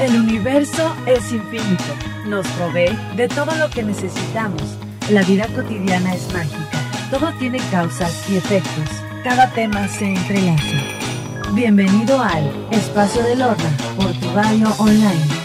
El universo es infinito. Nos provee de todo lo que necesitamos. La vida cotidiana es mágica. Todo tiene causas y efectos. Cada tema se entrelaza. Bienvenido al Espacio del Horno por tu radio online.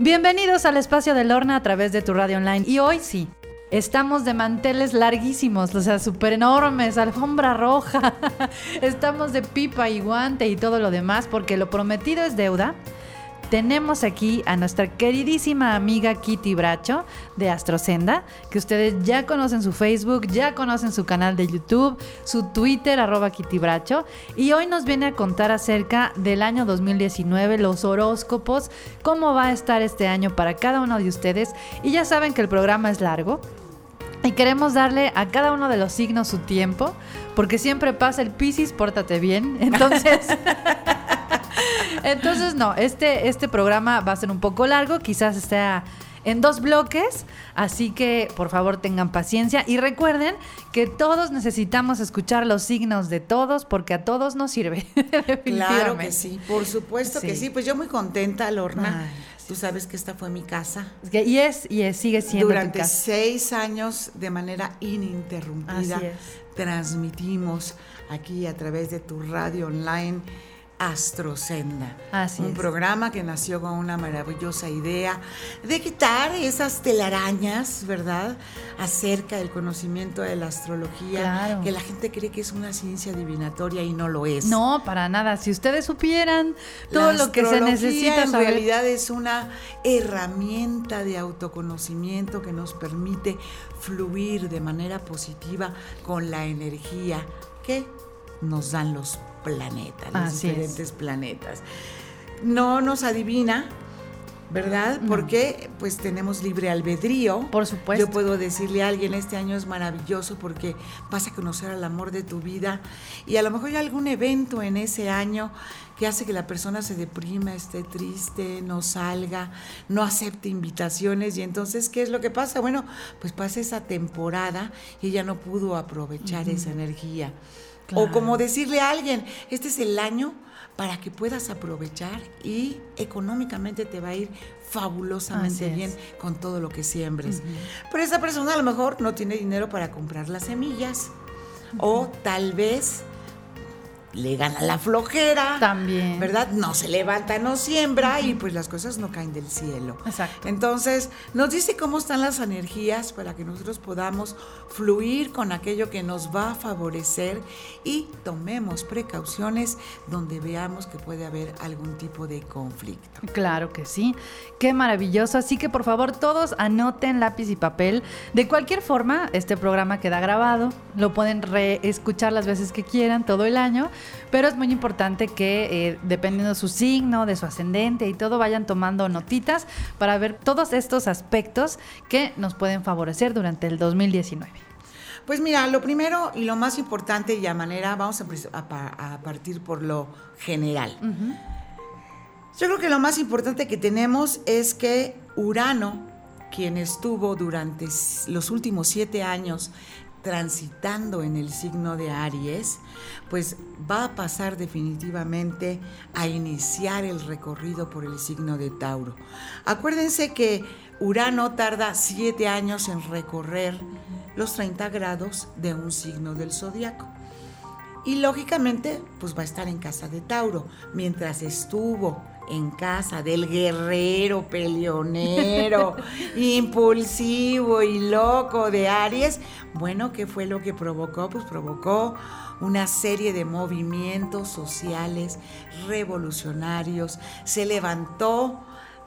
Bienvenidos al espacio de Lorna a través de tu radio online. Y hoy sí, estamos de manteles larguísimos, o sea, súper enormes, alfombra roja. estamos de pipa y guante y todo lo demás porque lo prometido es deuda tenemos aquí a nuestra queridísima amiga Kitty Bracho de Astrocenda, que ustedes ya conocen su Facebook, ya conocen su canal de YouTube, su Twitter, arroba Kitty Bracho, y hoy nos viene a contar acerca del año 2019, los horóscopos, cómo va a estar este año para cada uno de ustedes, y ya saben que el programa es largo. Y queremos darle a cada uno de los signos su tiempo, porque siempre pasa el Piscis, pórtate bien. Entonces, Entonces, no, este, este programa va a ser un poco largo, quizás esté en dos bloques, así que por favor tengan paciencia y recuerden que todos necesitamos escuchar los signos de todos porque a todos nos sirve. claro que sí, por supuesto que sí, pues yo muy contenta, Lorna. Tú sabes que esta fue mi casa. Y es, y es, sigue siendo. Durante seis años, de manera ininterrumpida, transmitimos aquí a través de tu radio online Astrocenda. Así un programa que nació con una maravillosa idea de quitar esas telarañas, ¿verdad? Acerca del conocimiento de la astrología, que la gente cree que es una ciencia divinatoria y no lo es. No, para nada. Si ustedes supieran todo lo que se necesita en realidad es una herramienta de autoconocimiento que nos permite fluir de manera positiva con la energía que nos dan los planetas, los diferentes planetas. No nos adivina, ¿verdad? Porque pues tenemos libre albedrío. Por supuesto. Yo puedo decirle a alguien, este año es maravilloso porque vas a conocer al amor de tu vida y a lo mejor hay algún evento en ese año que hace que la persona se deprima, esté triste, no salga, no acepte invitaciones y entonces, ¿qué es lo que pasa? Bueno, pues pasa esa temporada y ella no pudo aprovechar esa energía. O como decirle a alguien, este es el año para que puedas aprovechar y económicamente te va a ir fabulosamente bien con todo lo que siembres. Pero esa persona a lo mejor no tiene dinero para comprar las semillas. O tal vez le gana la flojera. También. ¿Verdad? No se levanta, no siembra y pues las cosas no caen del cielo. Exacto. Entonces, nos dice cómo están las energías para que nosotros podamos fluir con aquello que nos va a favorecer y tomemos precauciones donde veamos que puede haber algún tipo de conflicto. Claro que sí. Qué maravilloso. Así que por favor, todos anoten lápiz y papel. De cualquier forma, este programa queda grabado. Lo pueden reescuchar las veces que quieran todo el año pero es muy importante que eh, dependiendo de su signo, de su ascendente y todo, vayan tomando notitas para ver todos estos aspectos que nos pueden favorecer durante el 2019. Pues mira, lo primero y lo más importante y a manera, vamos a, partir por lo general. Yo creo que lo más importante que tenemos es que Urano, quien estuvo durante los últimos siete años transitando en el signo de Aries, pues va a pasar definitivamente a iniciar el recorrido por el signo de Tauro. Acuérdense que Urano tarda siete años en recorrer los 30 grados de un signo del zodiaco. Y lógicamente, pues va a estar en casa de Tauro. Mientras estuvo en casa del guerrero, peleonero, impulsivo y loco de Aries, bueno, ¿qué fue lo que provocó? Pues provocó una serie de movimientos sociales revolucionarios, se levantó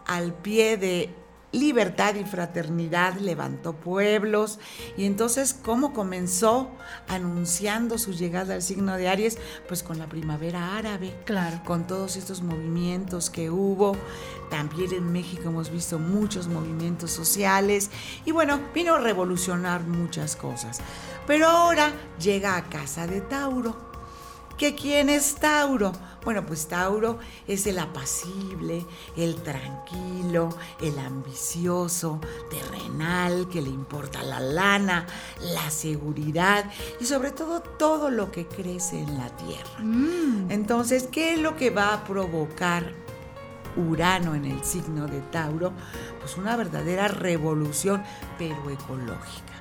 al pie de libertad y fraternidad levantó pueblos. Y entonces, ¿cómo comenzó anunciando su llegada al signo de Aries? Pues con la primavera árabe. Claro. Con todos estos movimientos que hubo. También en México hemos visto muchos movimientos sociales. Y bueno, vino a revolucionar muchas cosas. Pero ahora llega a casa de Tauro. ¿Que quién es Tauro? Bueno, pues Tauro es el apacible, el tranquilo, el ambicioso, terrenal, que le importa la lana, la seguridad y sobre todo todo lo que crece en la tierra. Mm. Entonces, ¿qué es lo que va a provocar Urano en el signo de Tauro? Pues una verdadera revolución, pero ecológica.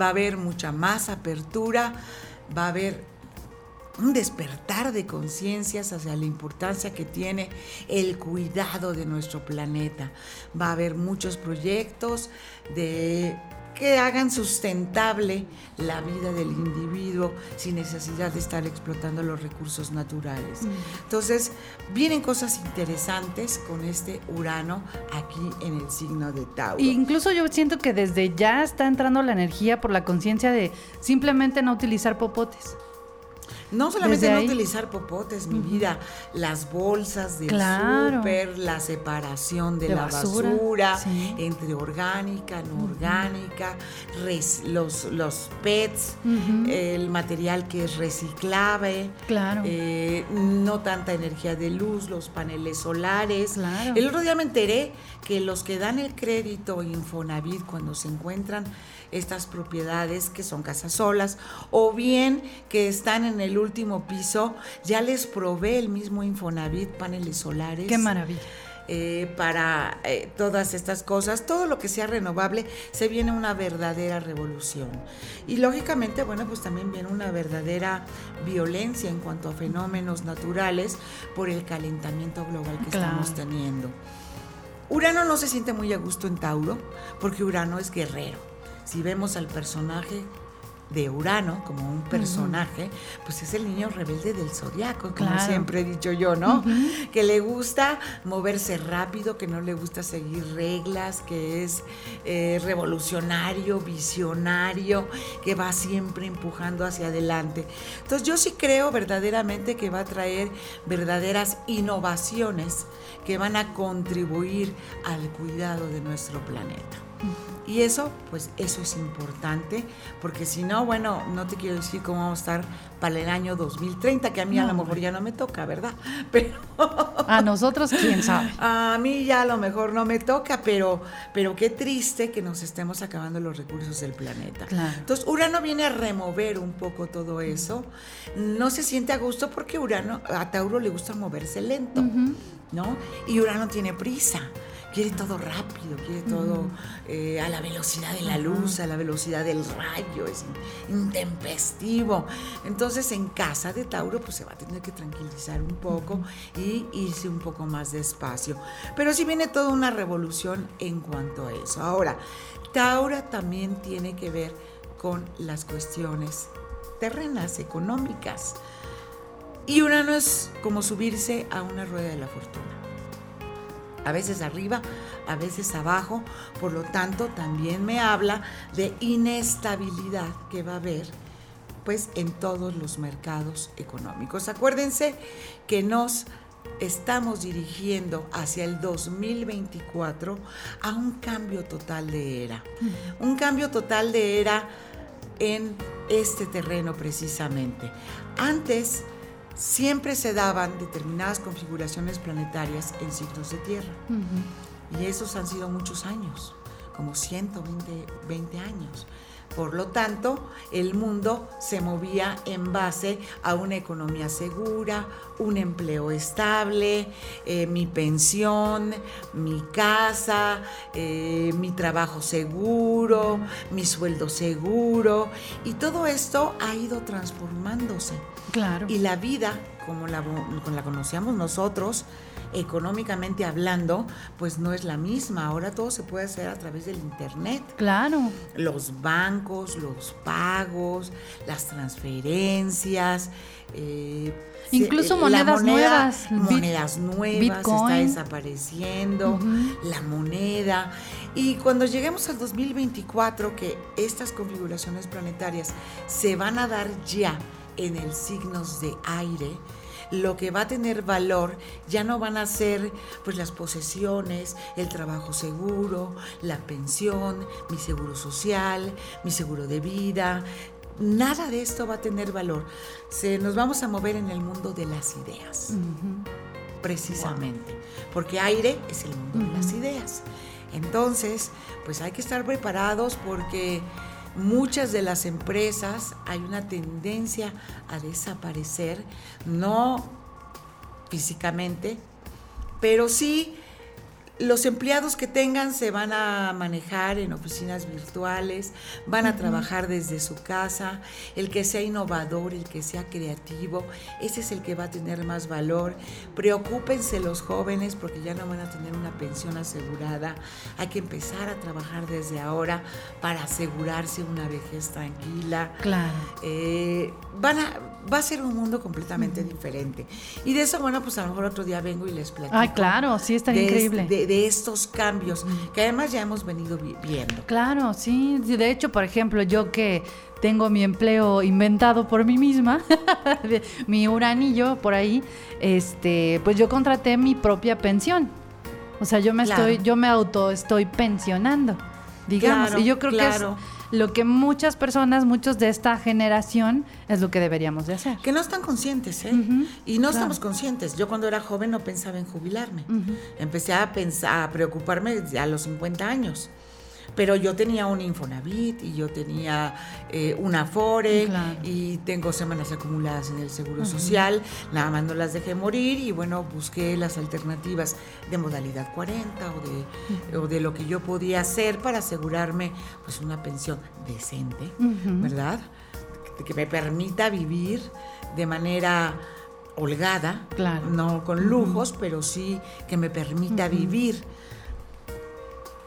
Va a haber mucha más apertura, va a haber un despertar de conciencias hacia la importancia que tiene el cuidado de nuestro planeta. Va a haber muchos proyectos de que hagan sustentable la vida del individuo sin necesidad de estar explotando los recursos naturales. Entonces, vienen cosas interesantes con este Urano aquí en el signo de Tauro. Incluso yo siento que desde ya está entrando la energía por la conciencia de simplemente no utilizar popotes. No solamente no utilizar popotes, mi vida, las bolsas del Claro. súper, la separación de, De la basura, basura, sí. entre orgánica, no orgánica, res- los, los PETs, el material que es reciclable, Claro. eh, no tanta energía de luz, los paneles solares. Claro. El otro día me enteré que los que dan el crédito Infonavit cuando se encuentran estas propiedades que son casas solas o bien que están en el último piso, ya les provee el mismo Infonavit paneles solares. Qué maravilla. eh, para eh, todas estas cosas, todo lo que sea renovable, se viene una verdadera revolución. Y lógicamente, bueno, pues también viene una verdadera violencia en cuanto a fenómenos naturales por el calentamiento global que Claro. estamos teniendo. Urano no se siente muy a gusto en Tauro, porque Urano es guerrero. Si vemos al personaje de Urano como un personaje, pues es el niño rebelde del zodiaco, como Claro. siempre he dicho yo, ¿no? Que le gusta moverse rápido, que no le gusta seguir reglas, que es eh, revolucionario, visionario, que va siempre empujando hacia adelante. Entonces yo sí creo verdaderamente que va a traer verdaderas innovaciones que van a contribuir al cuidado de nuestro planeta. Y eso, pues eso es importante, porque si no, bueno, no te quiero decir cómo vamos a estar para el año 2030, que a mí a lo mejor ya no me toca, ¿verdad? Pero A nosotros, quién sabe. a mí ya a lo mejor no me toca, pero, pero qué triste que nos estemos acabando los recursos del planeta. Claro. Entonces, Urano viene a remover un poco todo eso. No se siente a gusto porque Urano, a Tauro le gusta moverse lento, ¿no? Y Urano tiene prisa. Quiere todo rápido, quiere todo eh, a la velocidad de la luz, a la velocidad del rayo, es intempestivo. Entonces en casa de Tauro pues se va a tener que tranquilizar un poco y irse un poco más despacio. Pero sí viene toda una revolución en cuanto a eso. Ahora, Tauro también tiene que ver con las cuestiones terrenas, económicas. Y Urano es como subirse a una rueda de la fortuna a veces arriba, a veces abajo, por lo tanto también me habla de inestabilidad que va a haber pues en todos los mercados económicos. Acuérdense que nos estamos dirigiendo hacia el 2024 a un cambio total de era. Un cambio total de era en este terreno precisamente. Antes siempre se daban determinadas configuraciones planetarias en signos de tierra. Y esos han sido muchos años, como 120 20 años. Por lo tanto, el mundo se movía en base a una economía segura, un empleo estable, eh, mi pensión, mi casa, eh, mi trabajo seguro, mi sueldo seguro. Y todo esto ha ido transformándose. Claro. Y la vida como la, la conocíamos nosotros, económicamente hablando, pues no es la misma. Ahora todo se puede hacer a través del Internet. Claro. Los bancos, los pagos, las transferencias. Eh, Incluso monedas nuevas. Monedas nuevas, está desapareciendo, la moneda. Y cuando lleguemos al 2024, que estas configuraciones planetarias se van a dar ya en el signos de aire, lo que va a tener valor ya no van a ser pues las posesiones, el trabajo seguro, la pensión, mi seguro social, mi seguro de vida. Nada de esto va a tener valor. Se, nos vamos a mover en el mundo de las ideas. Precisamente. Porque aire es el mundo de las ideas. Entonces, pues hay que estar preparados porque muchas de las empresas hay una tendencia a desaparecer, no físicamente, pero sí los empleados que tengan se van a manejar en oficinas virtuales, van a trabajar desde su casa, el que sea innovador, el que sea creativo, ese es el que va a tener más valor. Preocúpense los jóvenes porque ya no van a tener una pensión asegurada, hay que empezar a trabajar desde ahora para asegurarse una vejez tranquila. Claro. Eh, van a, va a ser un mundo completamente diferente. Y de eso, bueno, pues a lo mejor otro día vengo y les platico. Ay, claro, sí, está increíble. de, estos cambios que además ya hemos venido viendo. Claro, sí. De hecho, por ejemplo, yo que tengo mi empleo inventado por mí misma, mi uranillo por ahí, este, pues yo contraté mi propia pensión. O sea, yo me estoy, yo me auto estoy pensionando, digamos. y yo creo que es lo que muchas personas, muchos de esta generación, es lo que deberíamos de hacer. Que no están conscientes, ¿eh? y no estamos conscientes. Yo cuando era joven no pensaba en jubilarme. Empecé a, pensar, a preocuparme a los 50 años pero yo tenía un Infonavit y yo tenía eh, una Afore y tengo semanas acumuladas en el Seguro Social, nada más no las dejé morir y bueno, busqué las alternativas de modalidad 40 o de, o de lo que yo podía hacer para asegurarme pues una pensión decente, ¿verdad? Que me permita vivir de manera holgada, no con lujos, pero sí que me permita vivir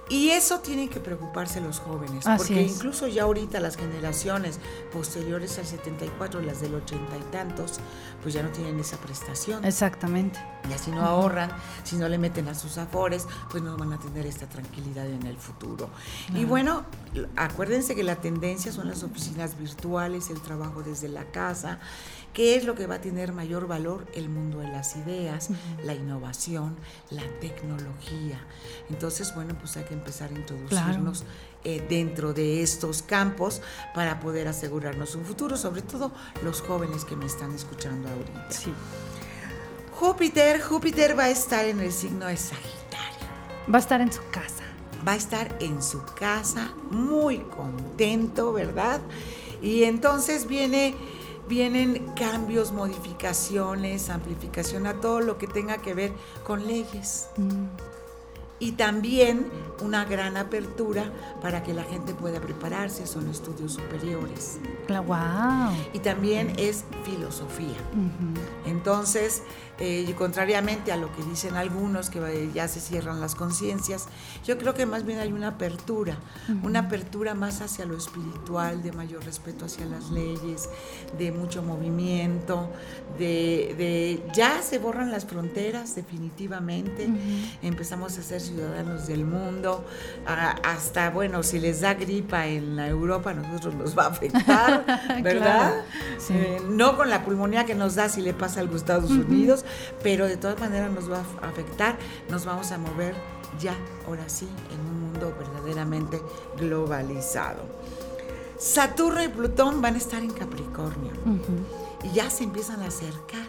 y eso tienen que preocuparse los jóvenes, porque incluso ya ahorita las generaciones posteriores al 74, las del ochenta y tantos, pues ya no tienen esa prestación. Exactamente. Y así no ahorran, si no le meten a sus afores, pues no van a tener esta tranquilidad en el futuro. Y bueno, acuérdense que la tendencia son las oficinas virtuales, el trabajo desde la casa ¿Qué es lo que va a tener mayor valor? El mundo de las ideas, la innovación, la tecnología. Entonces, bueno, pues hay que empezar a introducirnos eh, dentro de estos campos para poder asegurarnos un futuro, sobre todo los jóvenes que me están escuchando ahorita. Sí. Júpiter, Júpiter va a estar en el signo de Sagitario. Va a estar en su casa. Va a estar en su casa, muy contento, ¿verdad? Y entonces viene vienen cambios, modificaciones, amplificación a todo lo que tenga que ver con leyes. Mm. Y también una gran apertura para que la gente pueda prepararse, son estudios superiores. Wow. Y también es filosofía. Entonces, eh, contrariamente a lo que dicen algunos, que ya se cierran las conciencias, yo creo que más bien hay una apertura, una apertura más hacia lo espiritual, de mayor respeto hacia las leyes, de mucho movimiento, de, ya se borran las fronteras definitivamente, empezamos a ser ciudadanos del mundo, hasta, bueno, si les da gripa en Europa, a nosotros nos va a afectar, ¿verdad? Eh, no con la pulmonía que nos da si le pasa a los Estados Unidos, pero de todas maneras nos va a afectar, nos vamos a mover ya, ahora sí, en un mundo verdaderamente globalizado. Saturno y Plutón van a estar en Capricornio y ya se empiezan a acercar,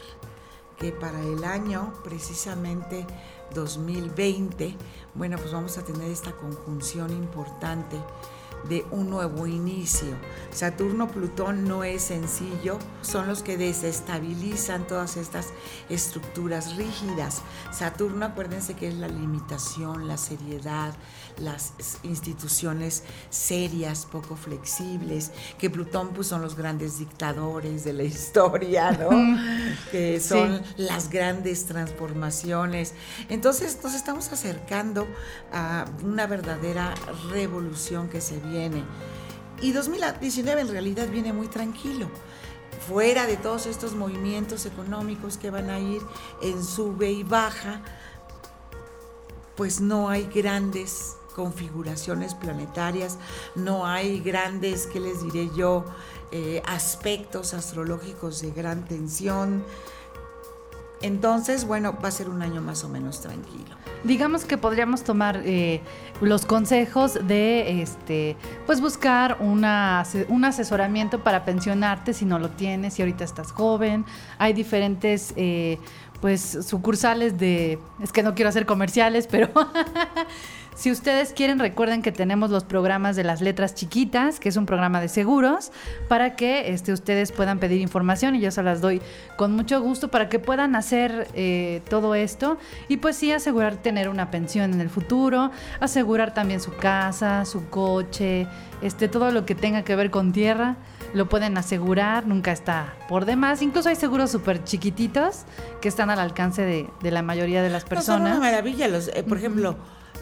que para el año precisamente 2020, bueno, pues vamos a tener esta conjunción importante de un nuevo inicio. Saturno-Plutón no es sencillo, son los que desestabilizan todas estas estructuras rígidas. Saturno, acuérdense que es la limitación, la seriedad, las instituciones serias, poco flexibles, que Plutón pues son los grandes dictadores de la historia, ¿no? que son las grandes transformaciones. Entonces nos estamos acercando a una verdadera revolución que se viene. Y 2019 en realidad viene muy tranquilo fuera de todos estos movimientos económicos que van a ir en sube y baja, pues no hay grandes configuraciones planetarias, no hay grandes, ¿qué les diré yo?, eh, aspectos astrológicos de gran tensión. Entonces, bueno, va a ser un año más o menos tranquilo. Digamos que podríamos tomar eh, los consejos de, este, pues buscar una, un asesoramiento para pensionarte si no lo tienes, si ahorita estás joven. Hay diferentes, eh, pues, sucursales de, es que no quiero hacer comerciales, pero Si ustedes quieren, recuerden que tenemos los programas de las letras chiquitas, que es un programa de seguros, para que este, ustedes puedan pedir información y yo se las doy con mucho gusto para que puedan hacer eh, todo esto y pues sí asegurar tener una pensión en el futuro, asegurar también su casa, su coche, este, todo lo que tenga que ver con tierra lo pueden asegurar, nunca está por demás. Incluso hay seguros súper chiquititos que están al alcance de, la mayoría de las personas. No, son una maravilla. Los, eh, por ejemplo,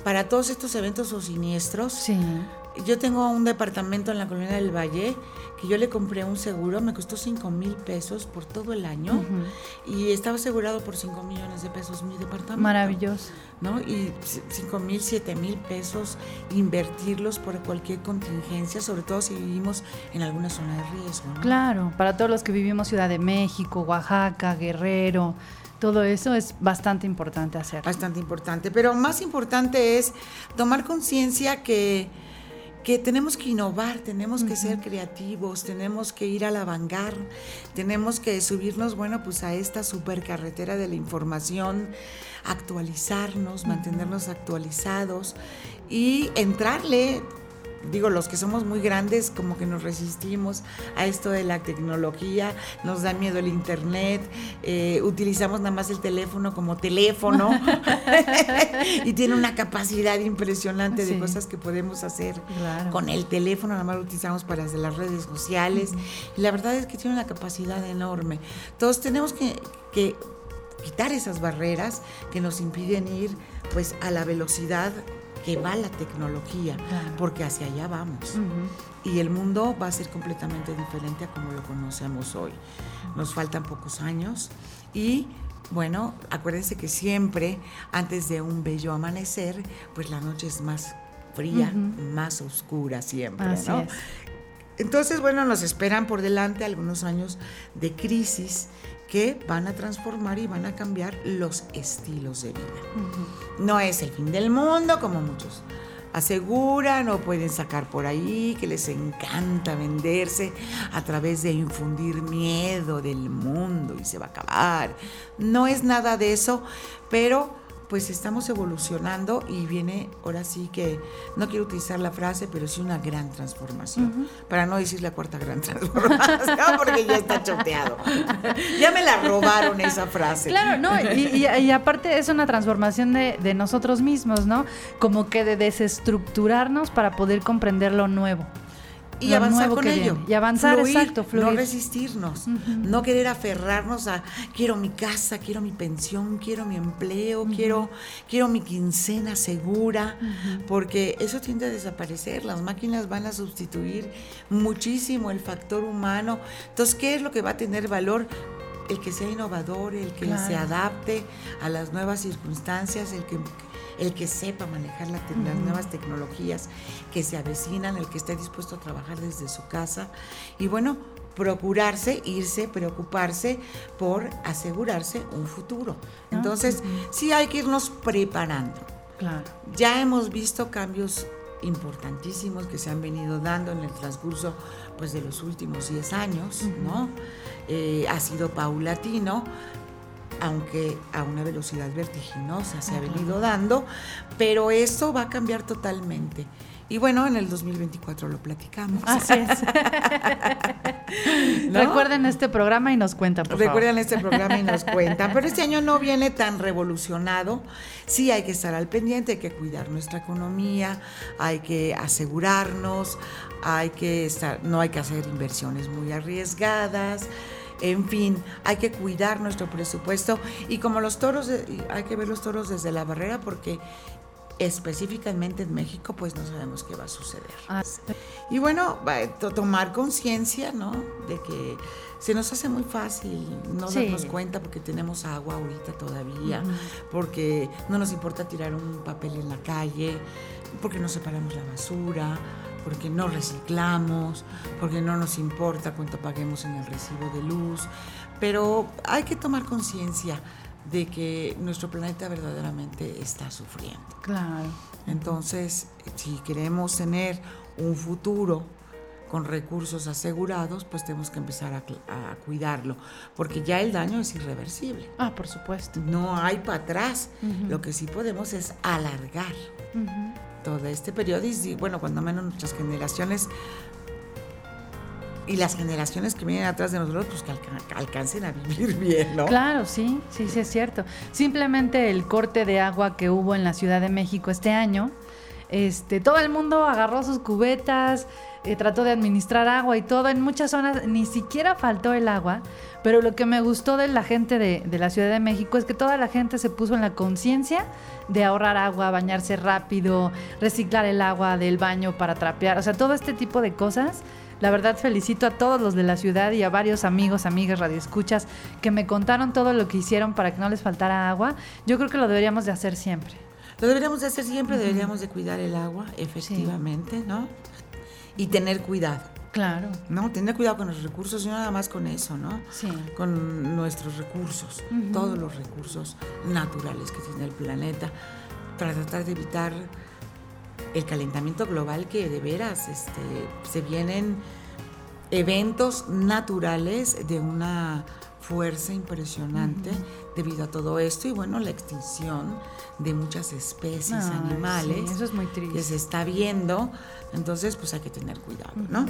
para todos estos eventos o siniestros. Sí. Yo tengo un departamento en la colonia del Valle que yo le compré un seguro, me costó 5 mil pesos por todo el año y estaba asegurado por 5 millones de pesos mi departamento. Maravilloso. ¿no? Y 5 mil, 7 mil pesos, invertirlos por cualquier contingencia, sobre todo si vivimos en alguna zona de riesgo. Claro, para todos los que vivimos Ciudad de México, Oaxaca, Guerrero todo eso es bastante importante hacer. Bastante importante, pero más importante es tomar conciencia que, que tenemos que innovar, tenemos que ser creativos, tenemos que ir a la vanguard, tenemos que subirnos, bueno, pues a esta supercarretera de la información, actualizarnos, mantenernos actualizados y entrarle digo, los que somos muy grandes como que nos resistimos a esto de la tecnología, nos da miedo el internet, eh, utilizamos nada más el teléfono como teléfono y tiene una capacidad impresionante de cosas que podemos hacer con el teléfono, nada más lo utilizamos para las redes sociales. Y la verdad es que tiene una capacidad enorme. Todos tenemos que, que quitar esas barreras que nos impiden ir pues a la velocidad que va la tecnología, porque hacia allá vamos. Y el mundo va a ser completamente diferente a como lo conocemos hoy. Nos faltan pocos años y bueno, acuérdense que siempre antes de un bello amanecer, pues la noche es más fría, más oscura siempre, ¿no? Entonces, bueno, nos esperan por delante algunos años de crisis que van a transformar y van a cambiar los estilos de vida. No es el fin del mundo como muchos aseguran o pueden sacar por ahí, que les encanta venderse a través de infundir miedo del mundo y se va a acabar. No es nada de eso, pero pues estamos evolucionando y viene ahora sí que, no quiero utilizar la frase, pero sí una gran transformación, para no decir la cuarta gran transformación, porque ya está choteado. ya me la robaron esa frase. Claro, no, y, aparte es una transformación de, de nosotros mismos, ¿no? Como que de desestructurarnos para poder comprender lo nuevo y avanzar con ello. Y avanzar, exacto, No resistirnos, no querer aferrarnos a quiero mi casa, quiero mi pensión, quiero mi empleo, quiero, quiero mi quincena segura, porque eso tiende a desaparecer. Las máquinas van a sustituir muchísimo el factor humano. Entonces, ¿qué es lo que va a tener valor? El que sea innovador, el que se adapte a las nuevas circunstancias, el que el que sepa manejar las nuevas tecnologías que se avecinan, el que esté dispuesto a trabajar desde su casa y bueno, procurarse, irse, preocuparse por asegurarse un futuro. Entonces, sí hay que irnos preparando. Claro. Ya hemos visto cambios importantísimos que se han venido dando en el transcurso pues, de los últimos 10 años, ¿no? Eh, ha sido paulatino, aunque a una velocidad vertiginosa se ha venido dando, pero eso va a cambiar totalmente. Y bueno, en el 2024 lo platicamos. Así es. Recuerden este programa y nos cuentan, por Recuerden este programa y nos cuentan. Pero este año no viene tan revolucionado. Sí hay que estar al pendiente, hay que cuidar nuestra economía, hay que asegurarnos, hay que estar, no hay que hacer inversiones muy arriesgadas. En fin, hay que cuidar nuestro presupuesto y como los toros, hay que ver los toros desde la barrera porque específicamente en México, pues no sabemos qué va a suceder. Ah, y bueno, tomar conciencia, ¿no? De que se nos hace muy fácil no darnos cuenta porque tenemos agua ahorita todavía, porque no nos importa tirar un papel en la calle, porque no separamos la basura, porque no reciclamos, porque no nos importa cuánto paguemos en el recibo de luz, pero hay que tomar conciencia de que nuestro planeta verdaderamente está sufriendo. Claro. Entonces, si queremos tener un futuro con recursos asegurados, pues tenemos que empezar a, cuidarlo, porque ya el daño es irreversible. Ah, por supuesto. No hay para atrás. Lo que sí podemos es alargar todo este periodo y, bueno, cuando menos nuestras generaciones y las generaciones que vienen atrás de nosotros, pues que alcancen a vivir bien, ¿no? Claro, sí, sí, sí es cierto. Simplemente el corte de agua que hubo en la Ciudad de México este año, este, todo el mundo agarró sus cubetas, eh, trató de administrar agua y todo. En muchas zonas ni siquiera faltó el agua, pero lo que me gustó de la gente de, de la Ciudad de México es que toda la gente se puso en la conciencia de ahorrar agua, bañarse rápido, reciclar el agua del baño para trapear, o sea, todo este tipo de cosas la verdad felicito a todos los de la ciudad y a varios amigos, amigas, radioescuchas que me contaron todo lo que hicieron para que no les faltara agua. Yo creo que lo deberíamos de hacer siempre. Lo deberíamos de hacer siempre, deberíamos de cuidar el agua, efectivamente, ¿no? Y tener cuidado. Claro. No, tener cuidado con los recursos, y no nada más con eso, ¿no? Sí. Con nuestros recursos, todos los recursos naturales que tiene el planeta, para tratar de evitar el calentamiento global que de veras este, se vienen eventos naturales de una fuerza impresionante debido a todo esto y bueno, la extinción de muchas especies animales eso es muy triste. que se está viendo, entonces pues hay que tener cuidado, ¿no?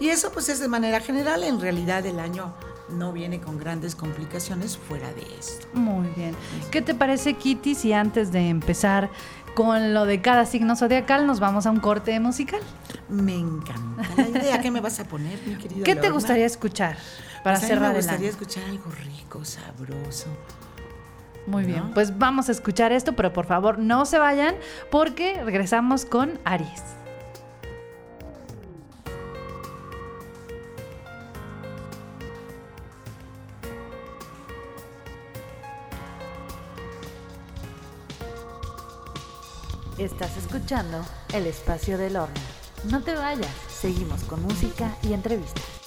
Y eso pues es de manera general, en realidad el año no viene con grandes complicaciones fuera de esto. Muy bien. ¿Qué te parece Kitty si antes de empezar con lo de cada signo zodiacal nos vamos a un corte musical. Me encanta la idea. ¿Qué me vas a poner, mi querido? ¿Qué te gustaría escuchar para pues cerrar Me gustaría escuchar algo rico, sabroso. Muy bien, pues vamos a escuchar esto, pero por favor no se vayan porque regresamos con Aries. Estás escuchando El Espacio del Horno. No te vayas, seguimos con música y entrevistas.